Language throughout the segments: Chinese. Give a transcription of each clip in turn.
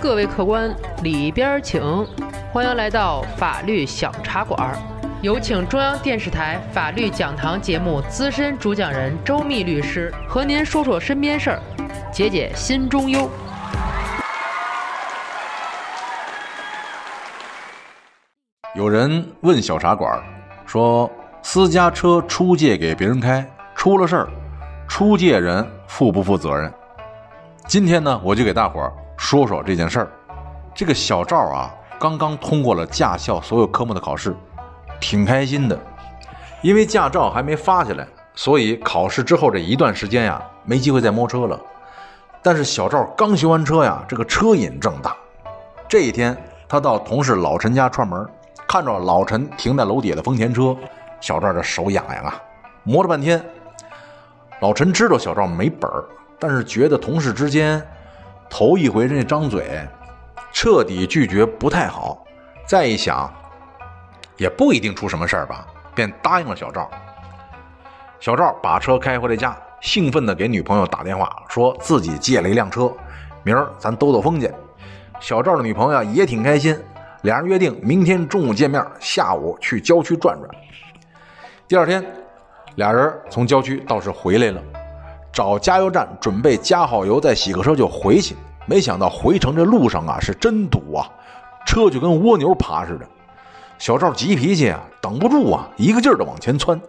各位客官，里边请，欢迎来到法律小茶馆。有请中央电视台法律讲堂节目资深主讲人周密律师和您说说身边事儿，解解心中忧。有人问小茶馆说：“私家车出借给别人开，出了事儿，出借人负不负责任？”今天呢，我就给大伙儿说说这件事儿。这个小赵啊，刚刚通过了驾校所有科目的考试。挺开心的，因为驾照还没发下来，所以考试之后这一段时间呀，没机会再摸车了。但是小赵刚学完车呀，这个车瘾正大。这一天，他到同事老陈家串门，看着老陈停在楼底下的丰田车，小赵这手痒痒啊，磨了半天。老陈知道小赵没本儿，但是觉得同事之间头一回人家张嘴，彻底拒绝不太好。再一想。也不一定出什么事儿吧，便答应了小赵。小赵把车开回了家，兴奋地给女朋友打电话，说自己借了一辆车，明儿咱兜兜风去。小赵的女朋友也挺开心，俩人约定明天中午见面，下午去郊区转转。第二天，俩人从郊区倒是回来了，找加油站准备加好油，再洗个车就回去。没想到回程这路上啊是真堵啊，车就跟蜗牛爬似的。小赵急脾气啊，等不住啊，一个劲儿的往前窜。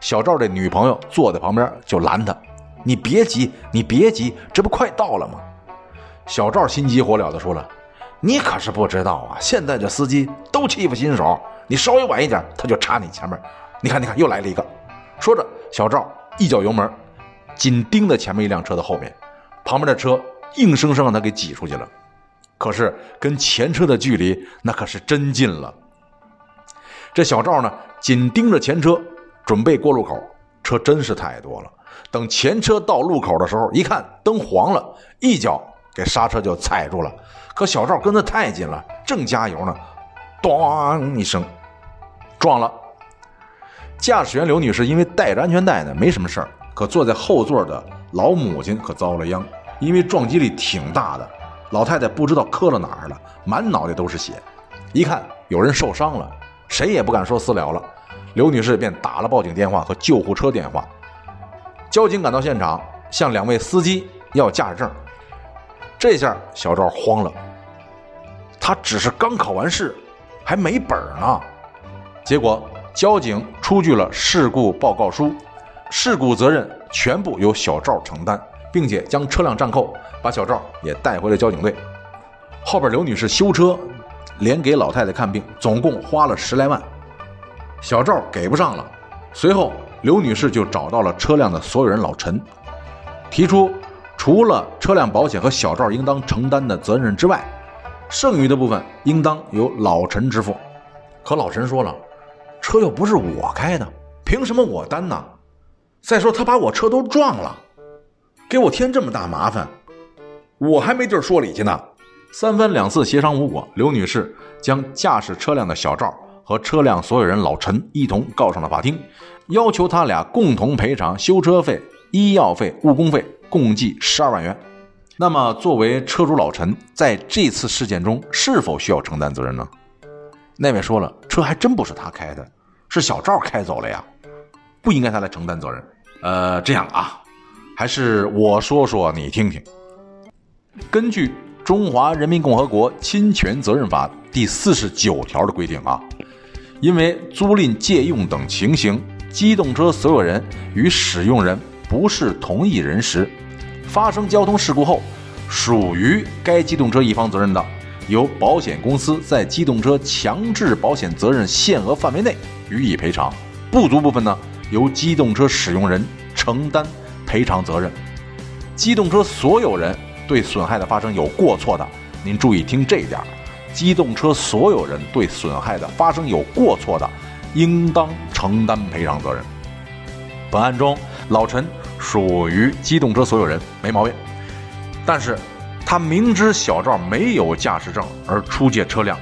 小赵这女朋友坐在旁边就拦他：“你别急，你别急，这不快到了吗？”小赵心急火燎的说了：“你可是不知道啊，现在这司机都欺负新手，你稍微晚一点，他就插你前面。你看，你看，又来了一个。”说着，小赵一脚油门，紧盯着前面一辆车的后面，旁边的车硬生生让他给挤出去了。可是跟前车的距离那可是真近了。这小赵呢，紧盯着前车，准备过路口。车真是太多了。等前车到路口的时候，一看灯黄了，一脚给刹车就踩住了。可小赵跟得太紧了，正加油呢，咣一声，撞了。驾驶员刘女士因为带着安全带呢，没什么事儿。可坐在后座的老母亲可遭了殃，因为撞击力挺大的，老太太不知道磕了哪儿了，满脑袋都是血。一看有人受伤了。谁也不敢说私了了，刘女士便打了报警电话和救护车电话。交警赶到现场，向两位司机要驾驶证。这下小赵慌了，他只是刚考完试，还没本呢。结果交警出具了事故报告书，事故责任全部由小赵承担，并且将车辆暂扣，把小赵也带回了交警队。后边刘女士修车。连给老太太看病，总共花了十来万，小赵给不上了。随后，刘女士就找到了车辆的所有人老陈，提出除了车辆保险和小赵应当承担的责任之外，剩余的部分应当由老陈支付。可老陈说了，车又不是我开的，凭什么我担呢？再说他把我车都撞了，给我添这么大麻烦，我还没地儿说理去呢。三番两次协商无果，刘女士将驾驶车辆的小赵和车辆所有人老陈一同告上了法庭，要求他俩共同赔偿修车费、医药费、误工费，共计十二万元。那么，作为车主老陈，在这次事件中是否需要承担责任呢？那位说了，车还真不是他开的，是小赵开走了呀，不应该他来承担责任。呃，这样啊，还是我说说你听听。根据。《中华人民共和国侵权责任法》第四十九条的规定啊，因为租赁、借用等情形，机动车所有人与使用人不是同一人时，发生交通事故后，属于该机动车一方责任的，由保险公司在机动车强制保险责任限额范围内予以赔偿；不足部分呢，由机动车使用人承担赔偿责任。机动车所有人。对损害的发生有过错的，您注意听这一点：机动车所有人对损害的发生有过错的，应当承担赔偿责任。本案中，老陈属于机动车所有人，没毛病。但是，他明知小赵没有驾驶证而出借车辆，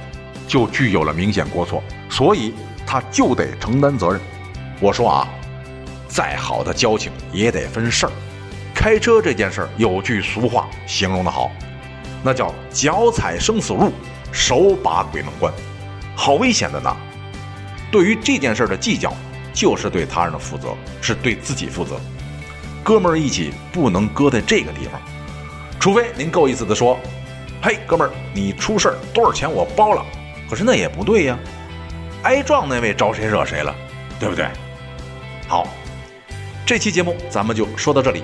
就具有了明显过错，所以他就得承担责任。我说啊，再好的交情也得分事儿。开车这件事儿有句俗话形容的好，那叫脚踩生死路，手把鬼门关，好危险的呢。对于这件事的计较，就是对他人的负责，是对自己负责。哥们儿一起不能搁在这个地方，除非您够意思的说：“嘿，哥们儿，你出事儿多少钱我包了。”可是那也不对呀，挨撞那位招谁惹谁了，对不对？好，这期节目咱们就说到这里，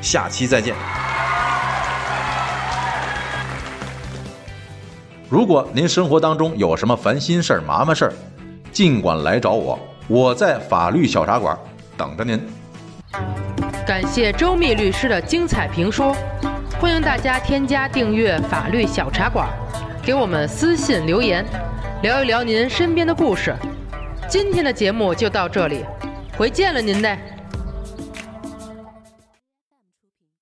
下期再见。如果您生活当中有什么烦心事儿、麻烦事儿，尽管来找我，我在法律小茶馆等着您。感谢周密律师的精彩评说，欢迎大家添加订阅法律小茶馆，给我们私信留言，聊一聊您身边的故事。今天的节目就到这里，回见了您嘞。